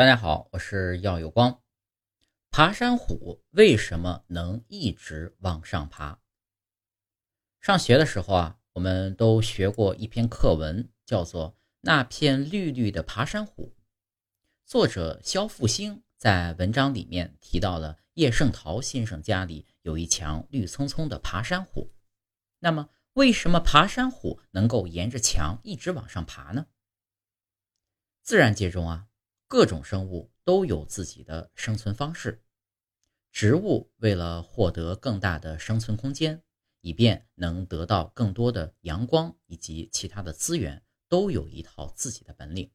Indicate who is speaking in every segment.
Speaker 1: 大家好，我是耀有光。爬山虎为什么能一直往上爬？上学的时候啊，我们都学过一篇课文，叫做《那片绿绿的爬山虎》。作者肖复兴在文章里面提到了叶圣陶先生家里有一墙绿葱葱的爬山虎。那么，为什么爬山虎能够沿着墙一直往上爬呢？自然界中啊。各种生物都有自己的生存方式。植物为了获得更大的生存空间，以便能得到更多的阳光以及其他的资源，都有一套自己的本领。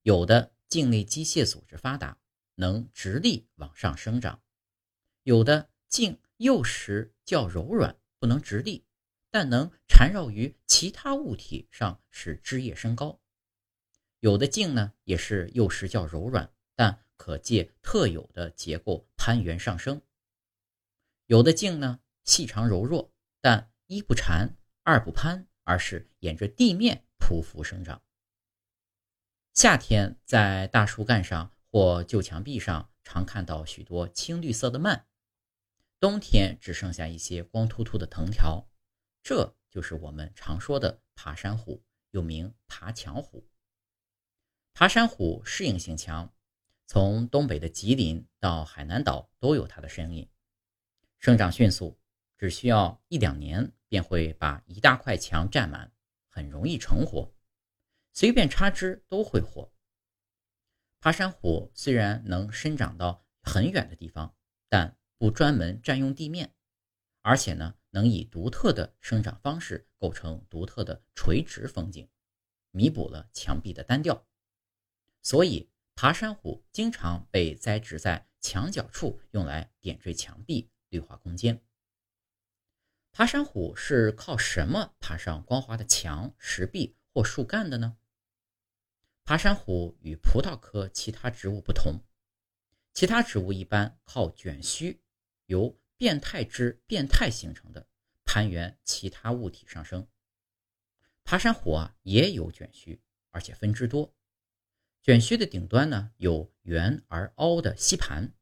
Speaker 1: 有的茎类机械组织发达，能直立往上生长；有的茎幼时较柔软，不能直立，但能缠绕于其他物体上，使枝叶升高。有的茎呢，也是幼时较柔软，但可借特有的结构攀援上升；有的茎呢，细长柔弱，但一不缠，二不攀，而是沿着地面匍匐生长。夏天在大树干上或旧墙壁上，常看到许多青绿色的蔓；冬天只剩下一些光秃秃的藤条，这就是我们常说的爬山虎，又名爬墙虎。爬山虎适应性强，从东北的吉林到海南岛都有它的身影。生长迅速，只需要一两年便会把一大块墙占满，很容易成活，随便插枝都会活。爬山虎虽然能生长到很远的地方，但不专门占用地面，而且呢，能以独特的生长方式构成独特的垂直风景，弥补了墙壁的单调。所以，爬山虎经常被栽植在墙角处，用来点缀墙壁、绿化空间。爬山虎是靠什么爬上光滑的墙、石壁或树干的呢？爬山虎与葡萄科其他植物不同，其他植物一般靠卷须，由变态枝变态形成的，攀援其他物体上升。爬山虎啊，也有卷须，而且分支多。卷须的顶端呢有圆而凹的吸盘，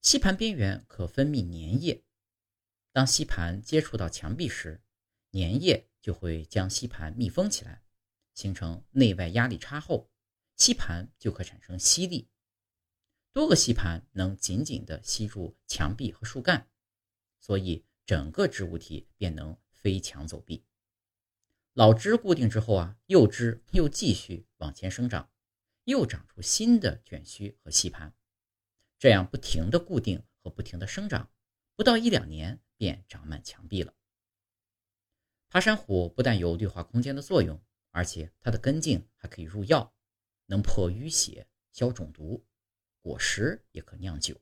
Speaker 1: 吸盘边缘可分泌粘液。当吸盘接触到墙壁时，粘液就会将吸盘密封起来，形成内外压力差后，吸盘就可产生吸力。多个吸盘能紧紧地吸住墙壁和树干，所以整个植物体便能飞墙走壁。老枝固定之后啊，幼枝又继续往前生长。又长出新的卷须和吸盘，这样不停的固定和不停的生长，不到一两年便长满墙壁了。爬山虎不但有绿化空间的作用，而且它的根茎还可以入药，能破淤血、消肿毒，果实也可酿酒。